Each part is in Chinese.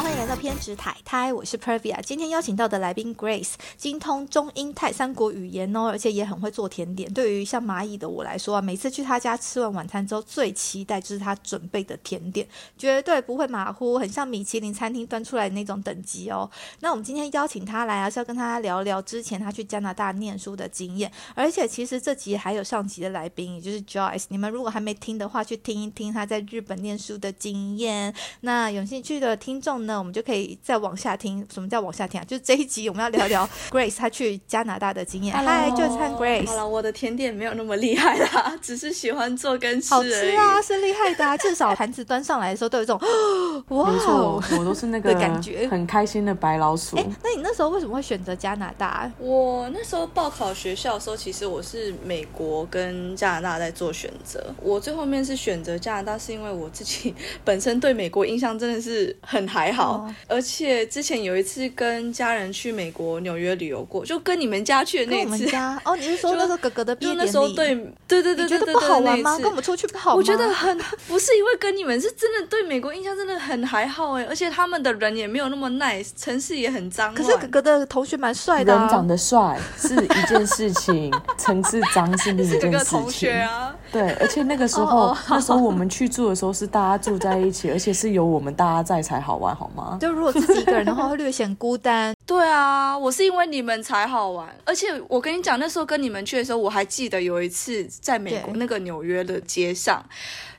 欢迎来到偏执台台，我是 Pervia。今天邀请到的来宾 Grace，精通中英泰三国语言哦，而且也很会做甜点。对于像蚂蚁的我来说啊，每次去他家吃完晚餐之后，最期待就是他准备的甜点，绝对不会马虎，很像米其林餐厅端出来的那种等级哦。那我们今天邀请他来啊，是要跟他聊聊之前他去加拿大念书的经验，而且其实这集还有上集的来宾，也就是 Joyce。你们如果还没听的话，去听一听他在日本念书的经验。那有兴趣的听众呢，我们就可以再往下听。什么叫往下听啊？就是这一集我们要聊聊 Grace 她去加拿大的经验。嗨，就餐 Grace。好了，我的甜点没有那么厉害啦，只是喜欢做跟吃好。吃啊，是厉害的啊！至少盘子端上来的时候都有一种 哇没错哦，我都是那个的感觉很开心的白老鼠。哎，那你那时候为什么会选择加拿大？我那时候报考学校的时候，其实我是美国跟加拿大在做选择。我最后面是选择加拿大，是因为我自己 本身对美国印象真的是很还好，哦而且之前有一次跟家人去美国纽约旅游过，就跟你们家去的跟我们那一次。家哦，你是说 就那时候哥哥的毕就业典礼？那时候对对对对你觉得对对不好玩吗？跟我们出去不好吗？我觉得很不是因为跟你们是真的对美国印象真的很还好哎，而且他们的人也没有那么 nice，城市也很脏。可是哥哥的同学蛮帅的、啊，人长得帅是一件事情，城市脏是另一是件事个 同学情。啊，对，而且那个时候，那时候我们去住的时候是大家住在一起，而且是有我们大家在才好玩，好吗？就如果自己一个人的话，会略显孤单。对啊，我是因为你们才好玩，而且我跟你讲，那时候跟你们去的时候，我还记得有一次在美国那个纽约的街上，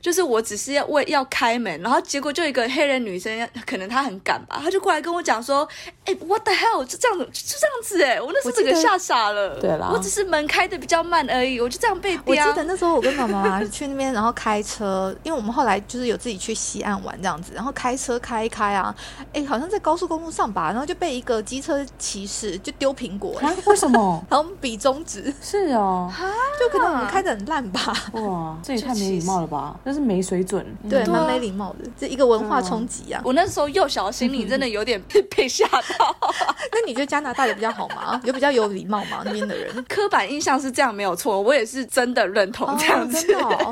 就是我只是要为要开门，然后结果就一个黑人女生，可能她很赶吧，她就过来跟我讲说，哎，what the hell，就这样子，就这样子，哎，我那时候整个吓傻了。对啦我只是门开的比较慢而已，我就这样被我记。得那时候我跟妈妈去那边，然后开车，因为我们后来就是有自己去西岸玩这样子，然后开车开一开啊，哎，好像在高速公路上吧，然后就被一个机车骑士就丢苹果、哎啊，为什么？然后我们比中指，是哦，就可能我们开的很烂吧，哇，这也太没礼貌了吧？那是没水准。对，嗯蛮没礼貌的，这一个文化冲击啊。我那时候幼小心灵真的有点被 被吓到，那你觉得加拿大有比较好吗？有比较有礼貌吗？那边的人？刻板印象是这样没有错，我也是真的认同这样子。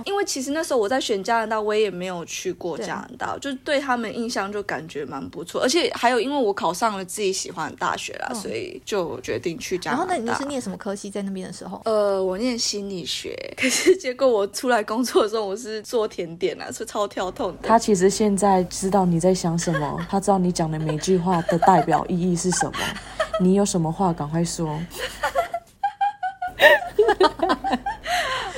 因为其实那时候我在选加拿大，我也没有去过加拿大，就对他们印象就感觉蛮不错，而且还有因为我考上了自己喜欢的大学啦，嗯所以就决定去加拿大。然后那，你是念什么科系在那边的时候？呃，我念心理学，可是结果我出来工作的时候，我是做甜点啊，是超跳痛的。他其实现在知道你在想什么，他知道你讲的每句话的代表意义是什么。你有什么话赶快说。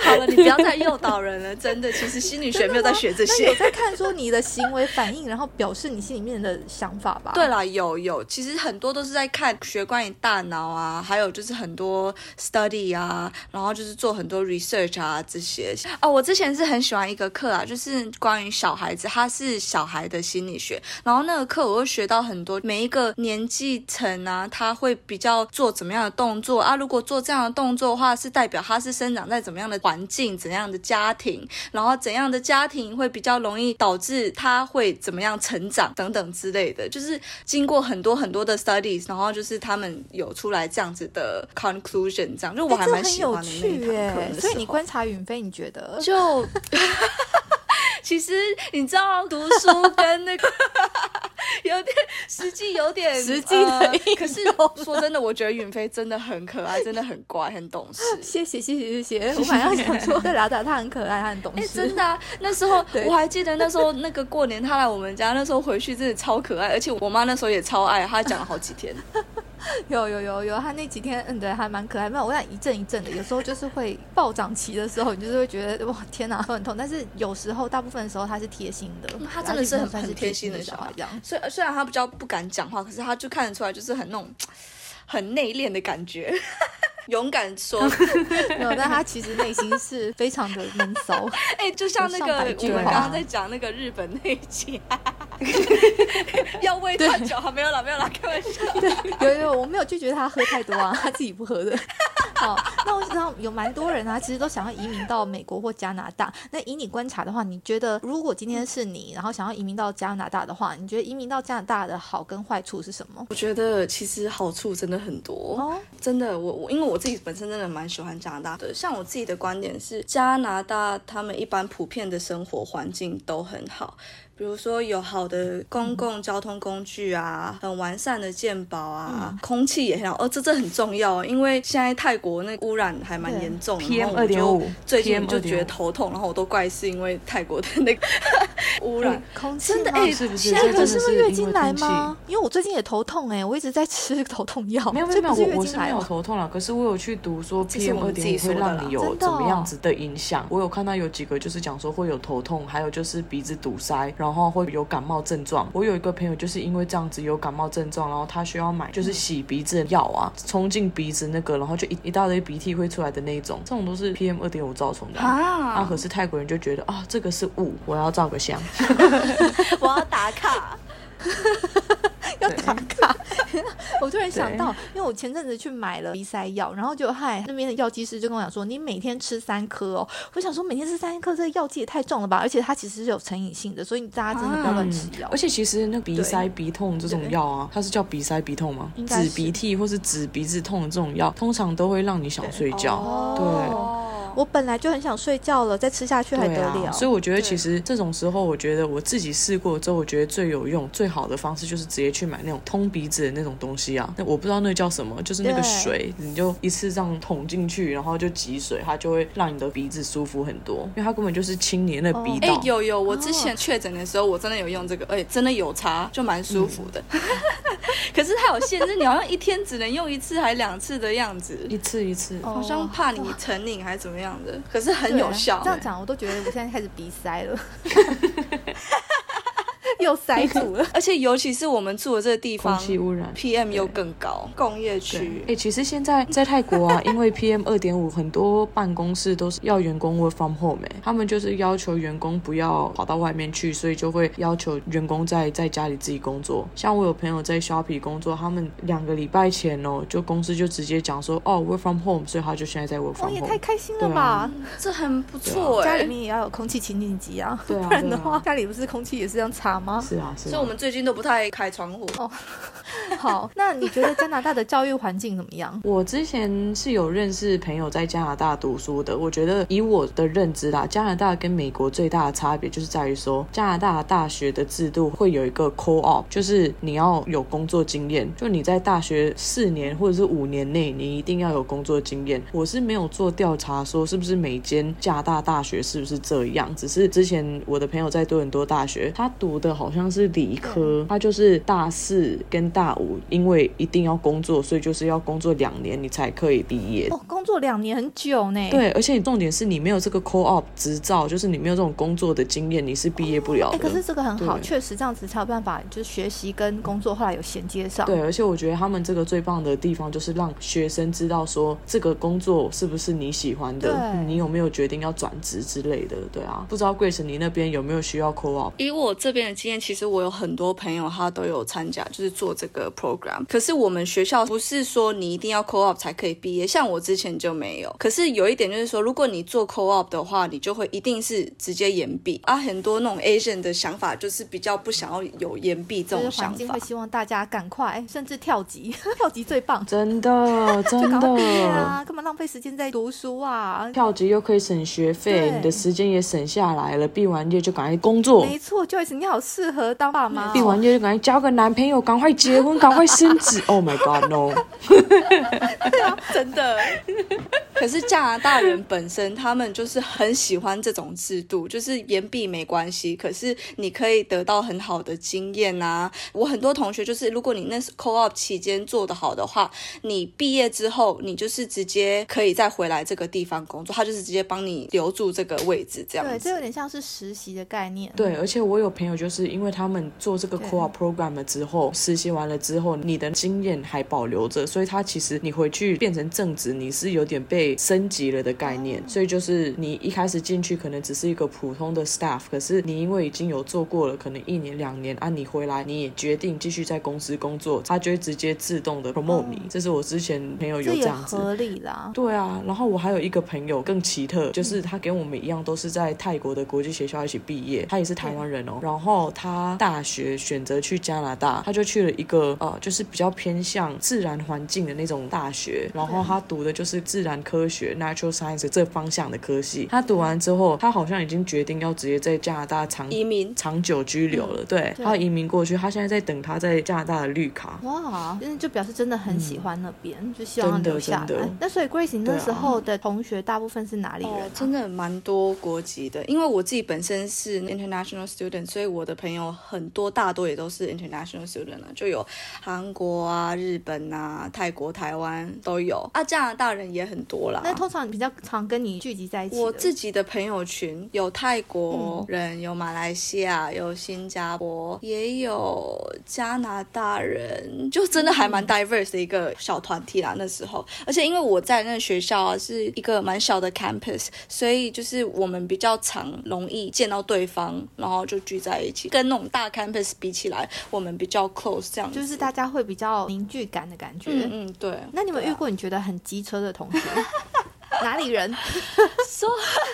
好了，你不要再诱导人了，真的，其实心理学没有在学这些 有。在看说你的行为反应，然后表示你心里面的想法吧？对啦，有有，其实很多都是在看学关于大脑啊，还有就是很多 study 啊，然后就是做很多 research 啊这些。哦，我之前是很喜欢一个课啊，就是关于小孩子，他是小孩的心理学，然后那个课我会学到很多，每一个年纪层啊，他会比较做怎么样的动作啊，如果做这样的动作的话，是代表他是生长在怎么样的环境、怎样的家庭，然后怎样的家庭会比较容易导致他会怎么样成长等等之类的，就是经过很多很多的 studies，然后就是他们有出来这样子的 conclusion，这样就我哎，还蛮喜欢的那一堂课。的所以你观察云飞，你觉得？就。其实你知道，读书跟那个有点实际，有点实际的呃可是用说真的，我觉得允飞真的很可爱，真的很乖，很懂事。谢谢谢谢谢 谢，我马上想说，对老大，他很可爱，他很懂哎、事，真的啊！那时候我还记得，那时候那个过年他来我们家，那时候回去真的超可爱，而且我妈那时候也超爱，她讲了好几天。有有有有，他那几天嗯对，还蛮可爱。没有，我想一阵一阵的，有时候就是会暴涨期的时候，你就是会觉得哇天哪，很痛。但是有时候大部分的时候他是贴心的，他真的是很很贴心的小孩小这样。虽虽然他比较不敢讲话，可是他就看得出来，就是很那种很内敛的感觉，勇敢说。没有，但他其实内心是非常的闷骚。哎、就像那个我们刚刚在讲那个日本那一集，要喂他酒，没有啦，没有啦，开玩笑。对有有，我没有拒绝他喝太多啊，他自己不喝的。好，那我知道有蛮多人啊，其实都想要移民到美国或加拿大。那以你观察的话，你觉得如果今天是你，然后想要移民到加拿大的话，你觉得移民到加拿大的好跟坏处是什么？我觉得其实好处真的很多哦，真的，我我因为我自己本身真的蛮喜欢加拿大的。像我自己的观点是，加拿大他们一般普遍的生活环境都很好。比如说有好的公共交通工具啊，很完善的健保啊，空气也很好。哦，这这很重要，因为现在泰国那污染还蛮严重的。PM 然后我就最近就觉得头痛，然后我都怪是因为泰国的那个污染。空气真的哎是不是？那个这真的是因为月经来吗？因为我最近也头痛哎、我一直在吃 头痛药。没有没有我我是没有？头痛了，可是我有去读说 PM 二点五会让你有怎么哦样子的影响。我有看到有几个就是讲说会有头痛，还有就是鼻子堵塞，然后会有感冒症状。我有一个朋友就是因为这样子有感冒症状，然后他需要买就是洗鼻子的药啊，冲进鼻子那个，然后就一一大堆鼻涕会出来的那一种，这种都是 PM 二点五造成的啊。啊，啊可是泰国人就觉得啊，这个是雾，我要照个相。我要打卡。要打卡。我突然想到，因为我前阵子去买了鼻塞药，然后就嗨那边的药剂师就跟我讲说，你每天吃三颗哦。我想说每天吃三颗，这个药剂也太重了吧？而且它其实是有成瘾性的，所以大家真的不要乱吃药。而且其实那鼻塞、鼻痛这种药啊，它是叫鼻塞、鼻痛吗止鼻涕或是止鼻子痛的这种药，通常都会让你想睡觉。哦我本来就很想睡觉了，再吃下去还得了？啊，所以我觉得其实这种时候，我觉得我自己试过之后，我觉得最有用、最好的方式就是直接去买那种通鼻子的那种东西啊。那我不知道那个叫什么，就是那个水，你就一次这样捅进去，然后就挤水，它就会让你的鼻子舒服很多，因为它根本就是清你的那个鼻哎、道。有有，我之前确诊的时候，我真的有用这个，而且真的有差，就蛮舒服的。可是它有限制，你好像一天只能用一次还两次的样子，一次一次，哦好像怕你成瘾还是怎么样的。可是很有效、这样讲，我都觉得我现在开始鼻塞了，又塞住了。而且尤其是我们住的这个地方空气污染。，PM 又更高，工业区哎、。其实现在在泰国啊，因为 PM 二点五，很多办公室都是要员工 work from home，哎、他们就是要求员工不要跑到外面去，所以就会要求员工在在家里自己工作。像我有朋友在 Shopee 工作，他们两个礼拜前哦，就公司就直接讲说，哦 work from home，所以他就现在在 work 哦，from home。太开心了吧！这很不错哎、家里面也要有空气清净机啊，对啊不然的话，家里不是空气也是这样差吗？是啊，是啊。所以我们最近都不太开窗户。好，那你觉得加拿大的教育环境怎么样？我之前是有认识朋友在加拿大读书的，我觉得以我的认知啦，加拿大跟美国最大的差别就是在于说，加拿大大学的制度会有一个 co-op，就是你要有工作经验，就你在大学四年或者是五年内，你一定要有工作经验。我是没有做调查说是不是每间加拿大大学是不是这样，只是之前我的朋友在多伦多大学，他读的好像是理科，他就是大四跟大五，因为一定要工作，所以就是要工作两年你才可以毕业。哦，工作两年很久呢。。对，而且你重点是你没有这个 co-op 执照，就是你没有这种工作的经验，你是毕业不了哎、的。可是这个很好，确实这样子才有办法，就是学习跟工作后来有衔接上。对，而且我觉得他们这个最棒的地方就是让学生知道说这个工作是不是你喜欢的，你有没有决定要转职之类的。对啊，不知道 Grace 你那边有没有需要 co-op？以我这边的经验，其实我有很多朋友他都有参加，就是做这个 program。可是我们学校不是说你一定要 co-op 才可以毕业，像我之前就没有。可是有一点就是说，如果你做 co-op 的话，你就会一定是直接延毕啊。很多那种 Asian 的想法就是比较不想要有延毕这种想法就是会。希望大家赶快，甚至跳级，跳级最棒，真的，真的。啊！干嘛浪费时间在读书啊？跳级又可以省学费，你的时间也省下来了。毕完业就赶快工作，没错，Joyce，你好适合当爸妈、毕哦。完业就赶快交个男朋友，赶快结婚，赶快升职。Oh my god no！真的。可是加拿大人本身，他们就是很喜欢这种制度，就是延毕没关系，可是你可以得到很好的经验啊。我很多同学就是，如果你那 co-op 期间做得好的话，你毕业之后，你就是直接可以再回来这个地方工作，他就是直接帮你留住这个位置，这样对，这有。点像是实习的概念。对，而且我有朋友就是因为他们做这个 co-op program 了之后，实习完了之后，你的经验还保留着，所以他其实你回去变成正职，你是有点被升级了的概念。所以就是你一开始进去可能只是一个普通的 staff，可是你因为已经有做过了，可能一年两年啊，你回来你也决定继续在公司工作，他就会直接自动的 promote 你。这是我之前朋友有这样子。合理啦。对啊，然后我还有一个朋友更奇特，就是他跟我们一样都是在泰国的国际学校一起毕业，他也是台湾人哦。然后他大学选择去加拿大，他就去了一个呃就是比较偏向自然环境的那种大学，然后他读的就是自然科学 （natural science） 这方向的科系。他读完之后，他好像已经决定要直接在加拿大长移民长久居留了。对，他移民过去，他现在在等他在加拿大的绿卡。哇，真的就表示真的很喜欢那边，就希望留下来。那所以 Grace 你那时候的同学大部分是哪里人、啊哦，真的蛮多国籍的，因为我自己本身是 international student，所以我的朋友很多大多也都是 international student 了，就有韩国啊、日本啊、泰国、台湾都有啊，加拿大人也很多啦。那通常比较常跟你聚集在一起我自己的朋友群有泰国人，有马来西亚，有新加坡，也有加拿大人，就真的还蛮 diverse 的一个小团体啦。那时候，而且因为我在那个学校啊是一个蛮小的 campus，所以就是我们比较常容易见到对方，然后就聚在一起。跟那种大 campus 比起来，我们比较 close 这样子。就是大家会比较凝聚感的感觉。嗯嗯对。那你们遇过你觉得很机车的同学？哪里人？说，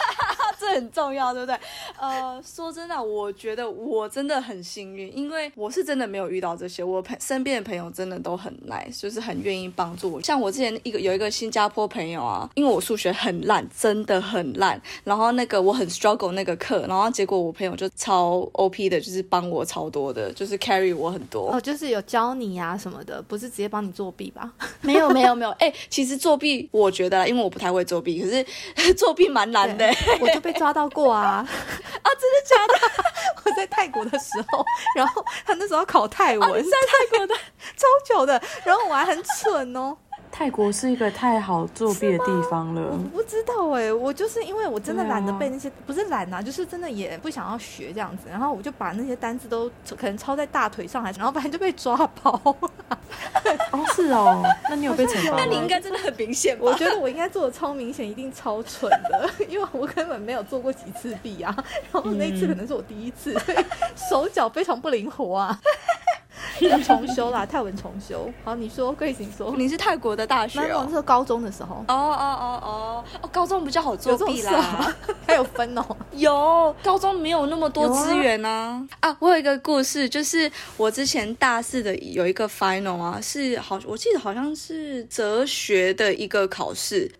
这很重要，对不对？呃，说真的，我觉得我真的很幸运，因为我是真的没有遇到这些。我朋身边的朋友真的都很 nice，就是很愿意帮助我。像我之前一个有一个新加坡朋友啊，因为我数学很烂，真的很烂，然后那个我很 struggle 那个课，然后结果我朋友就超 OP 的，就是帮我超多的，就是 carry 我很多。哦，就是有教你啊什么的，不是直接帮你作弊吧？没有没有没有，哎、其实作弊我觉得，因为我不太会作弊，可是 作弊蛮难的、对我就被抓到过啊！啊，真的假的？我在泰国的时候，然后他那时候考泰文，在泰国的超久的，然后我还很蠢哦。泰国是一个太好作弊的地方了我。不知道哎、我就是因为我真的懒得背那些，不是懒啊，就是真的也不想要学这样子，然后我就把那些单字都可能抄在大腿上，还是然后反正就被抓包。哦，是哦，那你有被惩罚？那你应该真的很明显吧？我觉得我应该做的超明显，一定超蠢的，因为我根本没有做过几次弊啊，然后那一次可能是我第一次，所以手脚非常不灵活啊。要重修啦，泰文重修。好，你说贵行说，你是泰国的大学没有，哦那。时候高中的时候哦哦哦哦哦，高中比较好作弊啦。事啊，还有分哦。有，高中没有那么多资源啊。啊我有一个故事，就是我之前大四的有一个 final 啊，是好，我记得好像是哲学的一个考试。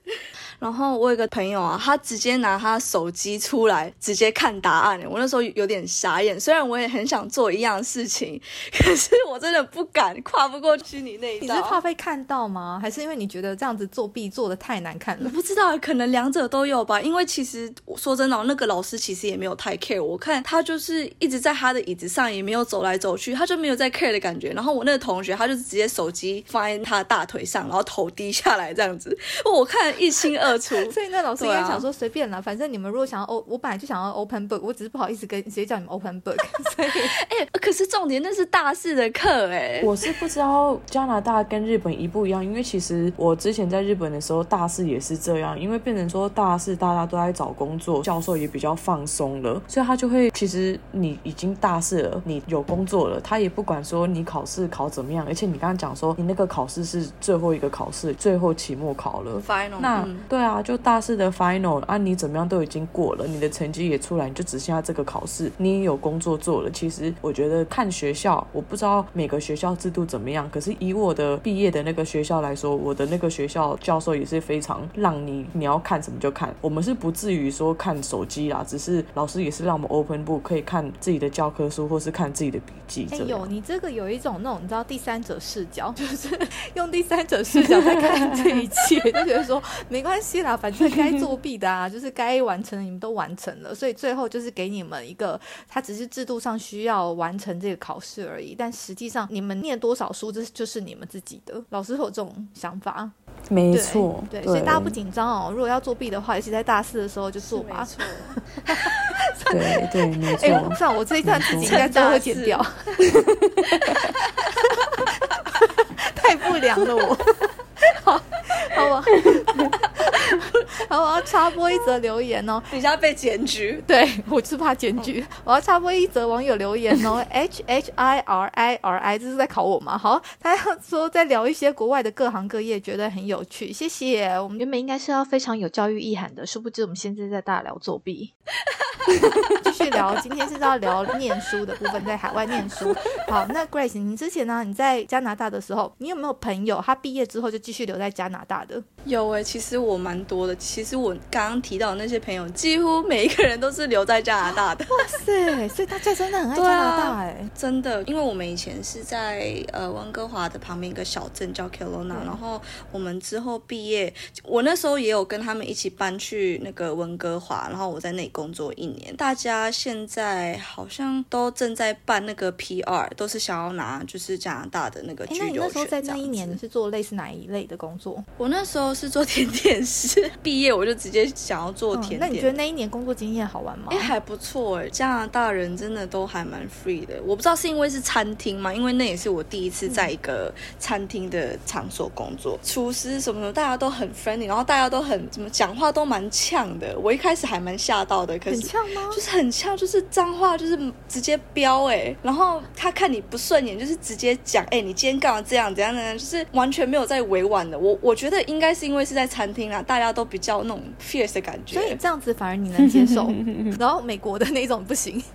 然后我有个朋友啊，他直接拿他手机出来直接看答案，我那时候有点傻眼。虽然我也很想做一样的事情，可是我真的不敢跨不过去你那一道。你是怕被看到吗？还是因为你觉得这样子作弊做的太难看了？我不知道，可能两者都有吧。因为其实我说真的哦，那个老师其实也没有太 care。我看他就是一直在他的椅子上，也没有走来走去，他就没有在 care 的感觉。然后我那个同学，他就直接手机放在他的大腿上，然后头低下来这样子，我看一清二楚。所以那老师应该想说随便啦，反正你们如果想要 O，我本来就想要 open book，我只是不好意思跟直接叫你们 open book，所以哎、可是重点那是大四的课哎、我是不知道加拿大跟日本一不一样，因为其实我之前在日本的时候，大四也是这样，因为变成说大四大家都在找工作，教授也比较放松了，所以他就会其实你已经大四了，你有工作了，他也不管说你考试考怎么样，而且你刚刚讲说你那个考试是最后一个考试，最后期末考了。final 那、嗯对啊，就大四的 final 啊，你怎么样都已经过了，你的成绩也出来，你就只剩下这个考试，你也有工作做了。其实我觉得看学校，我不知道每个学校制度怎么样，可是以我的毕业的那个学校来说，我的那个学校教授也是非常让你你要看什么就看，我们是不至于说看手机啦，只是老师也是让我们 open book 可以看自己的教科书或是看自己的笔记哎这样。有你这个有一种那种你知道第三者视角，就是用第三者视角在看这一切，就觉得说没关系啦，反正该作弊的啊，就是该完成的你们都完成了，所以最后就是给你们一个，它只是制度上需要完成这个考试而已，但实际上你们念多少书，这就是你们自己的。老师会有这种想法，没错，对，所以大家不紧张哦。如果要作弊的话，尤其在大四的时候就做吧。对对没错。哎、算了，我这一段自己应该最后会剪掉，太不良了我。好，好吧，好 好，我要插播一则留言哦。等一下被检举，对我是怕检举。我要插播一则网友留言哦，H H I R I R I，这是在考我吗？好，他要说在聊一些国外的各行各业，觉得很有趣。谢谢。我们原本应该是要非常有教育意涵的，殊不知我们现在在大聊作弊。继续聊，今天是要聊念书的部分，在海外念书。好，那 Grace，你之前呢？你在加拿大的时候，你有没有朋友他毕业之后就继续留在加拿大的？有诶，其实我蛮多的。其实我刚刚提到的那些朋友，几乎每一个人都是留在加拿大的。哇塞，所以大家真的很爱加拿大哎，真的。因为我们以前是在呃温哥华的旁边一个小镇叫 Kelowna，然后我们之后毕业，我那时候也有跟他们一起搬去那个温哥华，然后我在那里工作一年。大家现在好像都正在办那个 PR，都是想要拿就是加拿大的那个居留权。那时候在那一年是做类似哪一类的工作？我那时候是做甜点师，毕业我就直接想要做甜点。那你觉得那一年工作经验好玩吗？哎，还不错哎，加拿大人真的都还蛮 free 的。我不知道是因为是餐厅吗，因为那也是我第一次在一个餐厅的场所工作，厨师什么什么，大家都很 friendly，然后大家都很怎么讲话都蛮呛的。我一开始还蛮吓到的，可是很呛吗？就是很呛，就是脏话就是直接飙哎，然后他看你不顺眼，就是直接讲哎，你今天干嘛这样怎样怎样，就是完全没有在委婉的。我我觉得应该是因为是在餐厅啊，大家都比较那种 fierce 的感觉，所以这样子反而你能接受，然后美国的那种不行。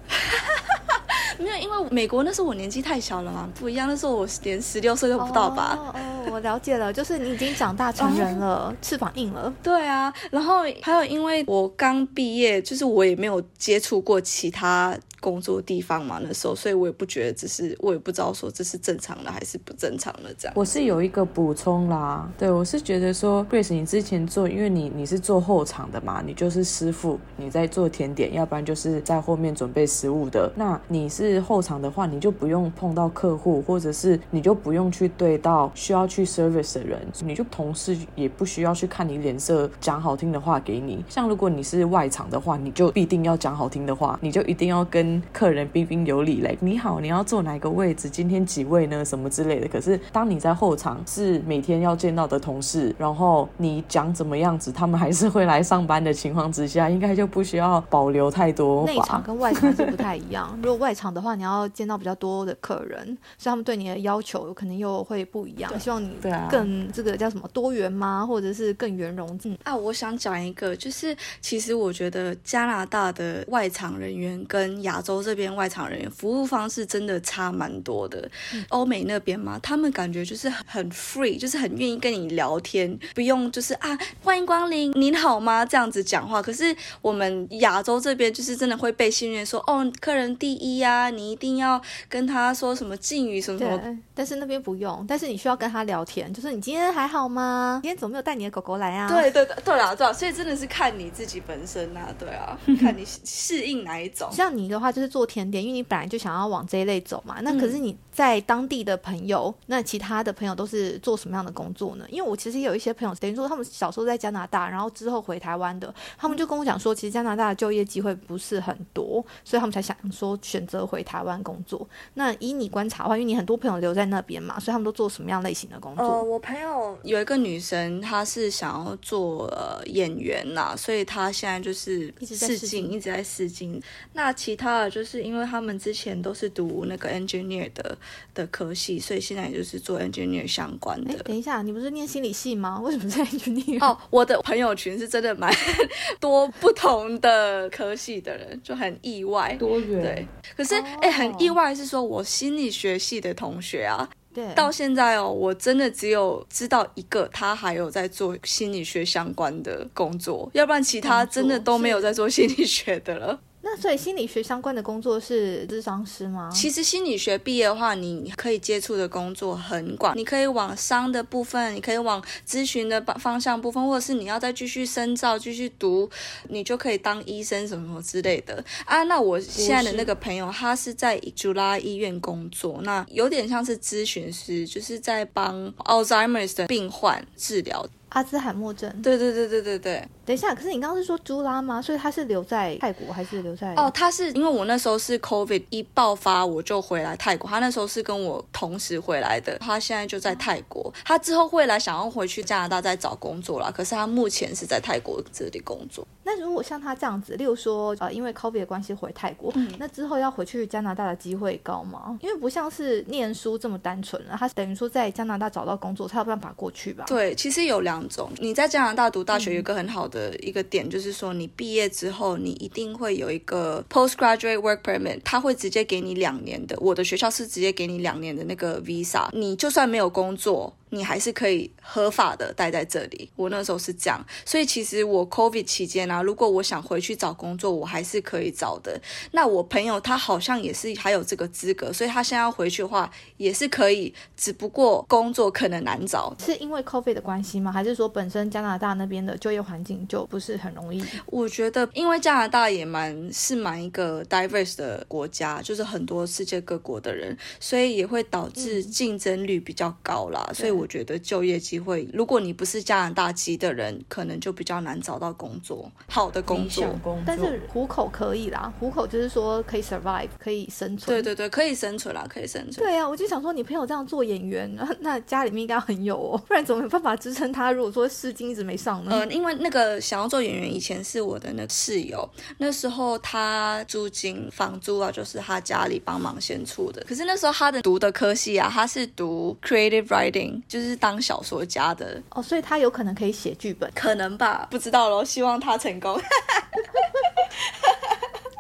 没有，因为美国那时候我年纪太小了嘛，不一样。那时候我连十六岁都不到吧。哦，我了解了，就是你已经长大成人了，翅膀硬了。对啊，然后还有，因为我刚毕业，就是我也没有接触过其他。工作地方嘛，那时候，所以我也不觉得这是，我也不知道说这是正常的还是不正常的这样。我是有一个补充啦，对我是觉得说，Grace，你之前做，因为你你是做后场的嘛，你就是师傅，你在做甜点，要不然就是在后面准备食物的。那你是后场的话，你就不用碰到客户，或者是你就不用去对到需要去 service 的人，你就同事也不需要去看你脸色讲好听的话给你。像如果你是外场的话，你就必定要讲好听的话，你就一定要跟。客人彬彬有礼嘞，你好，你要坐哪个位置？今天几位呢？什么之类的。可是当你在后场是每天要见到的同事，然后你讲怎么样子，他们还是会来上班的情况之下，应该就不需要保留太多。内场跟外场是不太一样。如果外场的话，你要见到比较多的客人，所以他们对你的要求可能又会不一样。希望你更这个叫什么多元吗？或者是更圆融？嗯啊，我想讲一个，就是其实我觉得加拿大的外场人员跟亚。洲这边外场人员服务方式真的差蛮多的，欧美那边嘛，他们感觉就是很 free，就是很愿意跟你聊天，不用就是啊欢迎光临，您好吗这样子讲话。可是我们亚洲这边就是真的会被训练说，哦，客人第一呀，你一定要跟他说什么敬语什么什么。但是那边不用，但是你需要跟他聊天，就是你今天还好吗？今天怎么没有带你的狗狗来啊？对对对对啊对了，所以真的是看你自己本身啊，对啊，看你适应哪一种。像你的话就。是做甜点，因为你本来就想要往这一类走嘛。那可是你在当地的朋友，那其他的朋友都是做什么样的工作呢？因为我其实有一些朋友，等于说他们小时候在加拿大，然后之后回台湾的，他们就跟我讲说，其实加拿大的就业机会不是很多，所以他们才想说选择回台湾工作。那以你观察的话，因为你很多朋友留在那边嘛，所以他们都做什么样类型的工作？呃，我朋友有一个女生，她是想要做呃演员呐，所以她现在就是一直在试镜，一直在试镜。那其他的。就是因为他们之前都是读那个 engineer 的的科系，所以现在就是做 engineer 相关的。等一下，你不是念心理系吗？为什么在 engineer？哦，我的朋友群是真的蛮 多不同的科系的人，就很意外。多元。对，可是哎，很意外是说我心理学系的同学啊，对，到现在哦，我真的只有知道一个，他还有在做心理学相关的工作，要不然其他真的都没有在做心理学的了。那所以心理学相关的工作是智商师吗？其实心理学毕业的话，你可以接触的工作很广，你可以往商的部分，你可以往咨询的方向部分，或者是你要再继续深造、继续读，你就可以当医生什么什么之类的啊。那我现在的那个朋友，他是在朱拉医院工作，那有点像是咨询师，就是在帮 Alzheimer's 的病患治疗。阿兹海默症。对对对对对对。等一下，可是你刚刚是说朱拉吗？所以他是留在泰国还是留在？哦，他是因为我那时候是 COVID 一爆发，我就回来泰国。他那时候是跟我同时回来的，他现在就在泰国。他之后会来想要回去加拿大再找工作啦，可是他目前是在泰国这里工作。那如果像他这样子，例如说呃，因为 COVID 的关系回泰国，那之后要回去加拿大的机会高吗？因为不像是念书这么单纯了，他等于说在加拿大找到工作才有办法过去吧？对，其实有两中。你在加拿大读大学有一个很好的一个点，就是说你毕业之后，你一定会有一个 postgraduate work permit，他会直接给你两年的。我的学校是直接给你两年的那个 visa，你就算没有工作。你还是可以合法的待在这里。我那时候是这样，所以其实我 COVID 期间啊，如果我想回去找工作，我还是可以找的。那我朋友他好像也是还有这个资格，所以他现在要回去的话也是可以，只不过工作可能难找。是因为 COVID 的关系吗？还是说本身加拿大那边的就业环境就不是很容易？我觉得，因为加拿大也蛮是蛮一个 diverse 的国家，就是很多世界各国的人，所以也会导致竞争率比较高啦。所以。我觉得就业机会，如果你不是加拿大籍的人，可能就比较难找到工作，好的工作。但是糊口可以啦，糊口就是说可以 survive，可以生存。对对对，可以生存啦，可以生存。对啊，我就想说，你朋友这样做演员，那家里面应该很有哦，不然怎么有办法支撑他？如果说试金一直没上呢？嗯，因为那个想要做演员，以前是我的那室友，那时候他租金房租啊，就是他家里帮忙先出的。可是那时候他的读的科系啊，他是读 creative writing。就是当小说家的哦，所以他有可能可以写剧本，可能吧，不知道喽。希望他成功。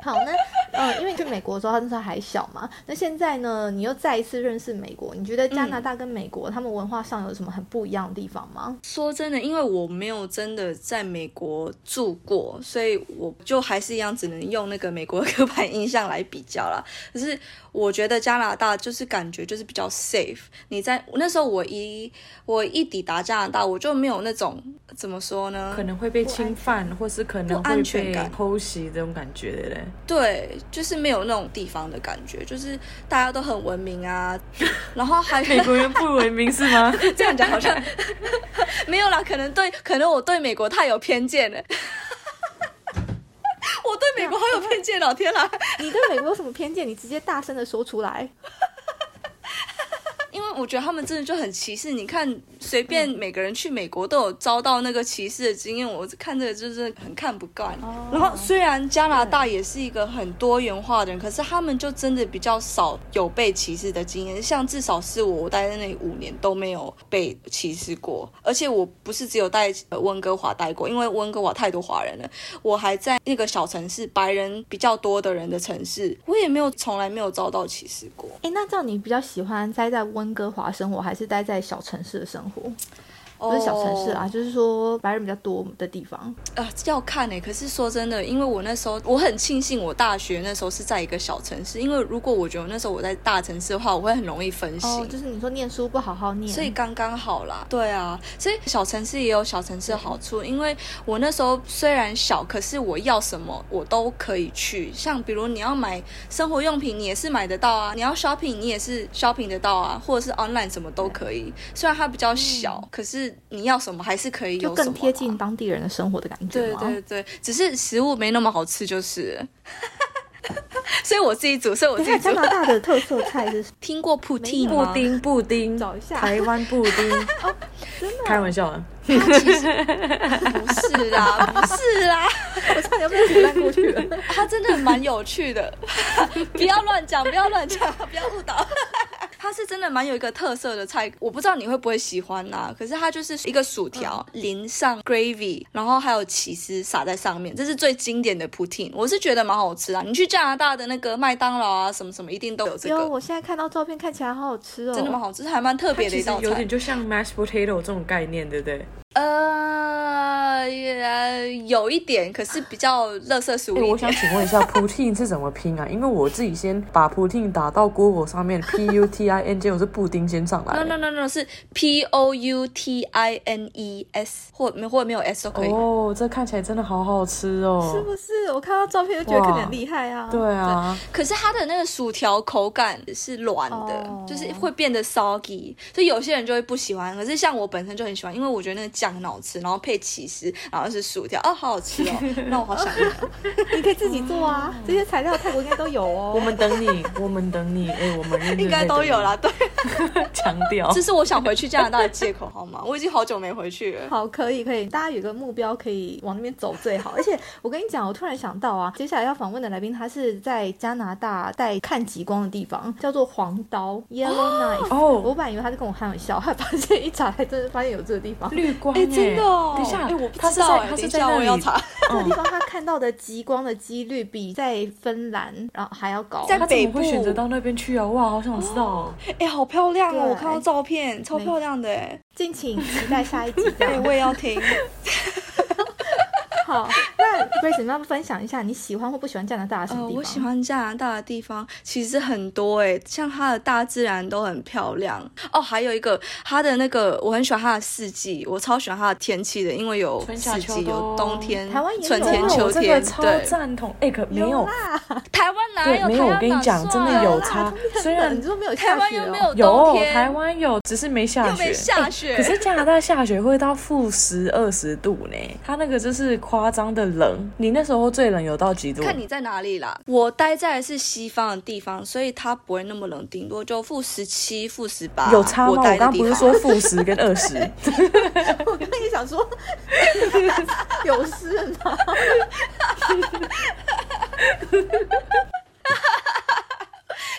好，那呃，因为去美国的时候，他那时候还小嘛。那现在呢，你又再一次认识美国，你觉得加拿大跟美国他们文化上有什么很不一样的地方吗？说真的，因为我没有真的在美国住过，所以我就还是一样，只能用那个美国刻板印象来比较啦。可是我觉得加拿大就是感觉就是比较 safe。你在那时候，我一我一抵达加拿大，我就没有那种怎么说呢？可能会被侵犯，或是可能会被偷袭这种感觉的嘞。对，就是没有那种地方的感觉，就是大家都很文明啊，然后还美国人不文明是吗？这样讲好像没有啦，可能对，可能我对美国太有偏见了。我对美国好有偏见哦！天哪，你对美国有什么偏见？你直接大声的说出来。因为我觉得他们真的就很歧视。你看，随便每个人去美国都有遭到那个歧视的经验。我看这个就是很看不惯。然后虽然加拿大也是一个很多元化的人，可是他们就真的比较少有被歧视的经验。像至少是我，我待在那里五年都没有被歧视过。而且我不是只有在温哥华待过，因为温哥华太多华人了。我还在那个小城市，白人比较多的人的城市，我也没有从来没有遭到歧视过。哎，那这样你比较喜欢待在温？温哥华生活还是待在小城市的生活？그 리. 不是小城市啊，就是说白人比较多的地方。呃，要看呢。可是说真的，因为我那时候我很庆幸我大学那时候是在一个小城市，因为如果我觉得那时候我在大城市的话，我会很容易分心。就是你说念书不好好念，所以刚刚好啦。对啊，所以小城市也有小城市的好处。因为我那时候虽然小，可是我要什么我都可以去。像比如你要买生活用品，你也是买得到啊；你要 shopping，你也是 shopping 得到啊，或者是 online 什么都可以。虽然它比较小，可是。你要什么还是可以有，就更贴近当地人的生活的感觉。对对对，只是食物没那么好吃，就是。所以我自己煮，所以我自己加拿大的特色菜是 听过布丁布丁布丁，找一下台湾布丁。真的？开玩笑的。其实不是啦，不是啦，我差点被扯烂过去了。它真的蛮有趣的，不要乱讲，不要乱讲，不要误导。它是真的蛮有一个特色的菜，我不知道你会不会喜欢呐。可是它就是一个薯条淋上 gravy，然后还有起司撒在上面，这是最经典的 poutine。我是觉得蛮好吃啊。你去加拿大的那个麦当劳啊，什么什么一定都有这个。有，我现在看到照片看起来好好吃哦，真的蛮好吃，还蛮特别的一道菜。有点就像 mashed potato 这种概念，对不对？呃。有一点，可是比较垃圾食。我想请问一下，poutine 是怎么拼啊？因为我自己先把 poutine 打到 Google 上面，P U T I N，结果是布丁先上来 no no no no 是 P O U T I N E S 或没或没有 S 都可以。哦，这看起来真的好好吃哦是哦。不是？我看到照片就觉得可能很厉害啊。对啊，可是它的那个薯条口感是软的，哦就是会变得 soggy，所以有些人就会不喜欢。可是像我本身就很喜欢，因为我觉得那个酱很好吃，然后配起司，然后是薯条，哦，好好吃哦，那我好想念。你可以自己做啊，这些材料泰国应该都有哦。我们等你，我们等你。哎、我们应该都有啦，对，强调这。是我想回去加拿大的借口，好吗？我已经好久没回去了。好，可以可以，大家有个目标可以往那边走最好。而且我跟你讲，我突然想到啊，接下来要访问的来宾，他是在加拿大带看极光的地方，叫做黄刀 （Yellow Knife）。哦我本来以为他是跟我开玩笑，后来发现一查，还真的发现有这个地方。绿光哎、真的哦！等一下，哎、我不知道他是在那里我要查。这 个地方他看到的极光的几率比在芬兰然后还要高。在他怎么北部会选择到那边去啊？哇，好想知道哦。哎、好漂亮哦！我看到照片，超漂亮的哎。敬请期待下一集。这哎、样我也要听。好，那 Grace，你要不分享一下你喜欢或不喜欢加拿大的什么呃，地方？我喜欢加拿大的地方其实很多诶，像它的大自然都很漂亮哦。还有一个它的那个，我很喜欢它的四季，我超喜欢它的天气的，因为有夏四季，有冬天、台湾也有春天、啊秋我真的天。超对，赞同。哎、可 没有，台湾哪对，有？没有。我跟你讲，真的有差。虽然你说没有台下雪哦湾又没有冬有天，台湾有，只是没下雪。没下雪。可是加拿大下雪会到负十二十度呢，它那个就是夸张的冷。你那时候最冷有到几度？看你在哪里啦。我待在是西方的地方，所以它不会那么冷，顶多就负十七、负十八。有差吗？我刚刚不是说负十跟二十？我刚刚也想说，有事吗？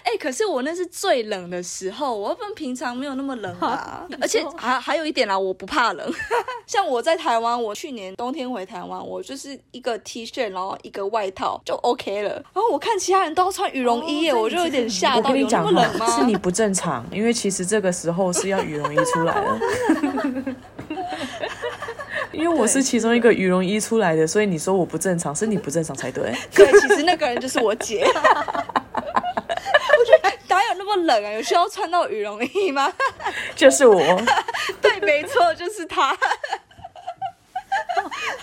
哎、可是我那是最冷的时候，我们平常没有那么冷啊而且还还有一点啦，我不怕冷。像我在台湾，我去年冬天回台湾，我就是一个 T 恤，然后一个外套就 OK 了。然后我看其他人都要穿羽绒衣耶，哦我就有点吓到，我跟你讲么冷吗？哈，是你不正常，因为其实这个时候是要羽绒衣出来了。因为我是其中一个羽绒衣出来的，所以你说我不正常，是你不正常才对。对，其实那个人就是我姐。冷啊？有需要穿到羽绒衣吗？就是我，对，没错，就是他。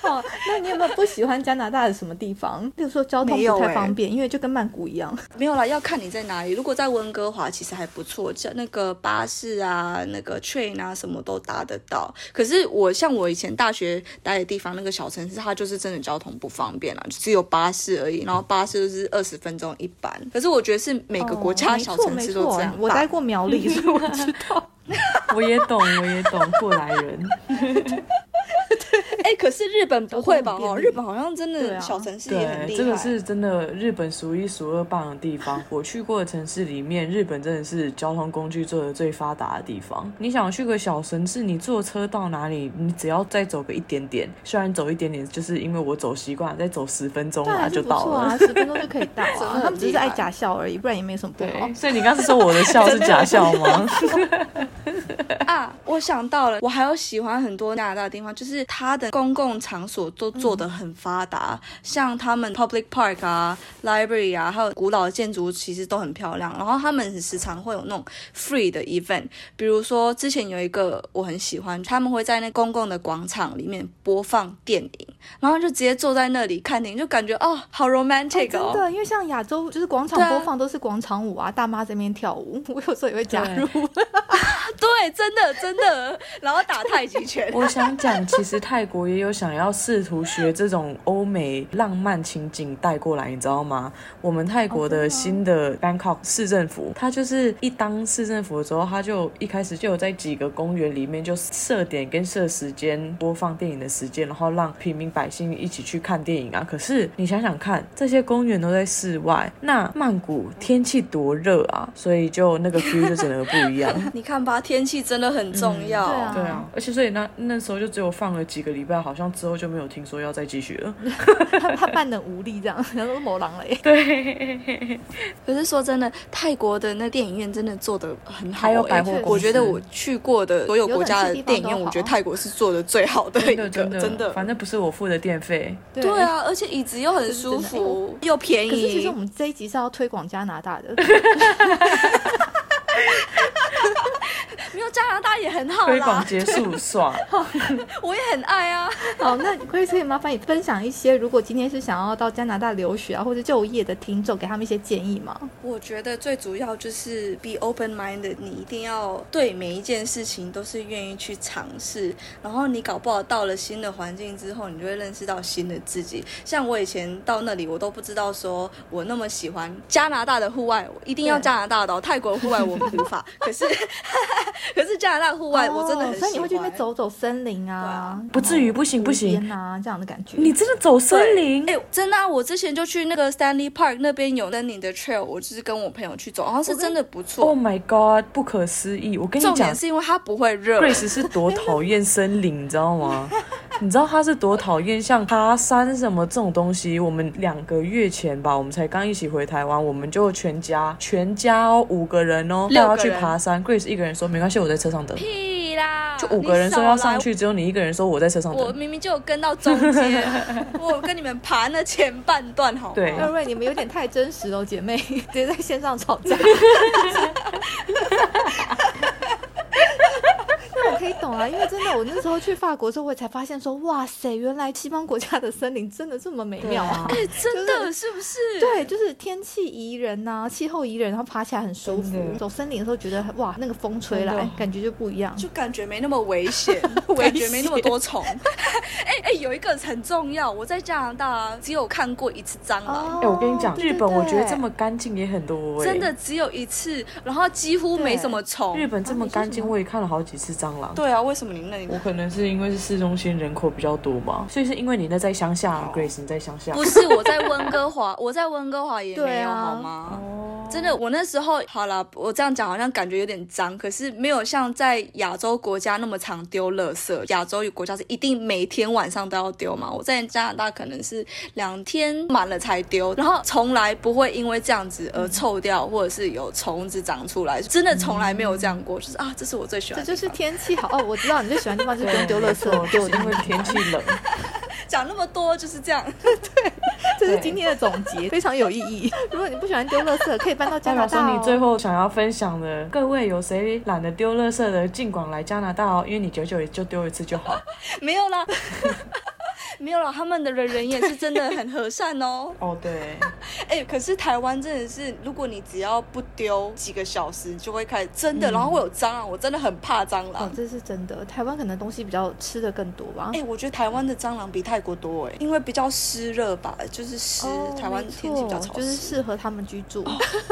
哦，那你有没有不喜欢加拿大的什么地方？比如说交通不太方便，因为就跟曼谷一样。没有啦，要看你在哪里。如果在温哥华，其实还不错，像那个巴士啊、那个 train 啊，什么都搭得到。可是我像我以前大学待的地方，那个小城市，它就是真的交通不方便啦，就只有巴士而已。然后巴士就是二十分钟一班。可是我觉得是每个国家哦小城市都这样，我待过苗栗，所以我知道。我也懂，我也懂，过来人。哎、可是日本不会吧？哦，日本好像真的小城市也很厉对，害。这个是真的，日本数一数二棒的地方。我去过的城市里面，日本真的是交通工具做的最发达的地方。你想去个小城市，你坐车到哪里，你只要再走个一点点，虽然走一点点，就是因为我走习惯，再走十分钟啊就到了。不错啊，十分钟就可以到真的啊。他们只是爱假笑而已，不然也没什么不好，。所以你刚是说我的笑是假笑吗？啊，我想到了，我还有喜欢很多加拿大的地方，就是它的公共场所都做得很发达，像他们 public park 啊、library 啊，还有古老的建筑，其实都很漂亮。然后他们时常会有那种 free 的 event，比如说之前有一个我很喜欢，他们会在那公共的广场里面播放电影，然后就直接坐在那里看电影，就感觉哦，好 romantic 哦。真的，因为像亚洲就是广场播放都是广场舞啊，大妈在那边跳舞，我有时候也会加入。对，真的真的，然后打太极拳。我想讲，其实泰国也有想要试图学这种欧美浪漫情景带过来，你知道吗？我们泰国的新的 Bangkok 市政府，它就是一当市政府的时候，它就一开始就有在几个公园里面就设点跟设时间播放电影的时间，然后让平民百姓一起去看电影啊。可是你想想看，这些公园都在室外，那曼谷天气多热啊，所以就那个 feel 就整个不一样。你看吧，天气真的很重要。对啊对啊，而且所以那那时候就只有放了几个礼拜，好像之后就没有听说要再继续了。他他扮的无力这样，然后都某狼了耶。对，可是说真的，泰国的那电影院真的做的很好、还有欸百货公司我觉得我去过的所有国家的电影院，我觉得泰国是做的最好的一个，真的真的真的。反正不是我付的电费。对啊，而且椅子又很舒服，又便宜。可是其实我们这一集是要推广加拿大的，没有加拿大也很好啦，推广结束爽。我也很爱啊。好，那可以可以麻烦你分享一些，如果今天是想要到加拿大留学啊或者就业的听众，给他们一些建议吗？我觉得最主要就是 be open minded，你一定要对每一件事情都是愿意去尝试，然后你搞不好到了新的环境之后，你就会认识到新的自己。像我以前到那里，我都不知道说我那么喜欢加拿大的户外，我一定要加拿大的哦、泰国户外我无法。可是 可是加拿大户外我真的很喜欢，哦所以你会去那边走走森林啊，不至于不行不行啊这样的感觉。你真的走森林？哎、真的、啊，我之前就去那个 Stanley Park 那边有森林的 trail，我就是跟我朋友去走，然后是真的不错。Oh my god！不可思议！我跟你讲重点是因为它不会热。，Grace 是多讨厌森林，你知道吗？你知道他是多讨厌像爬山什么这种东西。我们两个月前吧，我们才刚一起回台湾，我们就全家全家哦五个人哦，要去爬山。Grace 一个人说没关系，我在车上等。屁啦！就五个人说要上去，只有你一个人说我在车上等。我。明明就有跟到中间，我跟你们爬那前半段，好吗？对瑞瑞，你们有点太真实了，姐妹，直接在线上吵架。那我可以懂啊，因为真的，我那时候去法国之后，我才发现说，哇塞，原来西方国家的森林真的这么美妙啊！哎、真的是不是？对，就是天气宜人呐、气候宜人，然后爬起来很舒服走森林的时候觉得哇，那个风吹来，感觉就不一样。就感觉没那么危险，危 感觉没那么多虫。哎哎、有一个很重要，我在加拿大只有看过一次蟑螂。哎、我跟你讲，日本我觉得这么干净也很多、哎真的只有一次，然后几乎没什么虫。日本这么干净，我也看了好几次蟑螂。对啊，为什么你那里我可能是因为是市中心人口比较多吧，所以是因为你那在乡下、啊、，Grace 你在乡下。不是我在温哥华，我在温哥华也没有、啊好吗？哦，真的，我那时候好了，我这样讲好像感觉有点脏，可是没有像在亚洲国家那么常丢垃圾。亚洲国家是一定每天晚上都要丢嘛，我在加拿大可能是两天满了才丢，然后从来不会因为这样子而臭掉，或者是有虫子长出来，真的从来没有这样过。就是啊，这是我最喜欢的。这就是天气好哦，我知道你最喜欢的地方就是不用丢垃圾，就因为天气冷。讲那么多就是这样。对这是今天的总结，非常有意义。如果你不喜欢丢垃圾，可以搬到加代拿大、哦。表说你最后想要分享的，各位有谁懒得丢垃圾的，尽管来加拿大哦，因为你久久也就丢一次就好。没有啦，没有了，他们的人人也是真的很和善哦。哦，对，哎、可是台湾真的是，如果你只要不丢几个小时，就会开始真的，然后会有蟑螂，我真的很怕蟑螂。哦，这是真的。台湾可能东西比较吃的更多吧。哎、我觉得台湾的蟑螂比泰国多哎，因为比较湿热吧，就是湿。哦台湾没天气比较潮湿，就是适合他们居住。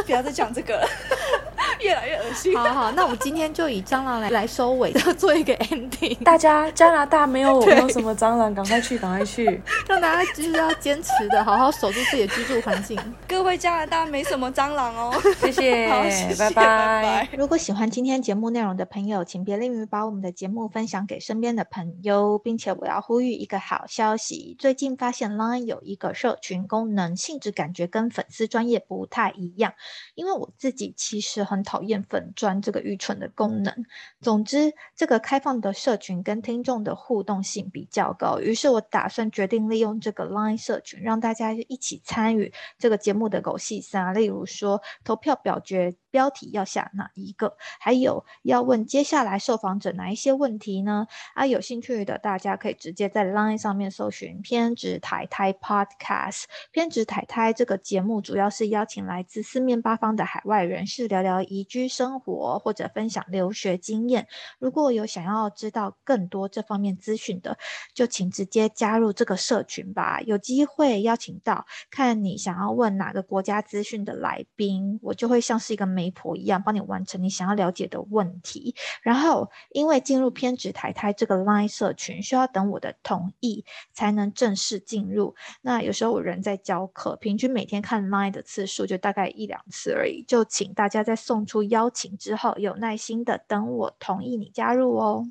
不要再讲这个了，越来越恶心。好好，那我们今天就以蟑螂来来收尾，做一个 ending，大家加拿大没有没有什么蟑螂，赶快去，赶快去。让大家就是要坚持的，好好守住自己的居住环境。各位加拿大没什么蟑螂哦，谢谢，好，谢谢，拜拜拜。如果喜欢今天节目内容的朋友，请别吝于把我们的节目分享给身边的朋友，并且我要呼吁一个好消息：最近发现 Line 有一个社群功能，性质感觉跟粉丝专业不太一样。因为我自己其实很很讨厌粉砖这个愚蠢的功能。总之，这个开放的社群跟听众的互动性比较高，于是我打算决定利用这个 Line 社群，让大家一起参与这个节目的狗戏三，例如说投票表决标题要下哪一个，还有要问接下来受访者哪一些问题呢？啊，有兴趣的大家可以直接在 Line 上面搜寻“偏执台台 Podcast”。偏执台台这个节目主要是邀请来自四面八方的海外人士聊聊移居生活或者分享留学经验。如果有想要知道更多这方面资讯的，就请直接加入这个社群吧。有机会邀请到看你想要问哪个国家资讯的来宾，我就会像是一个媒婆一样，帮你完成你想要了解的问题。然后，因为进入偏执台台这个 Line 社群，需要等我的同意才能正式进入。那有时候我人在教课，平均每天看 Line 的次数就大概一两次而已，就请大家在送送出邀请之后，有耐心的等我同意你加入哦。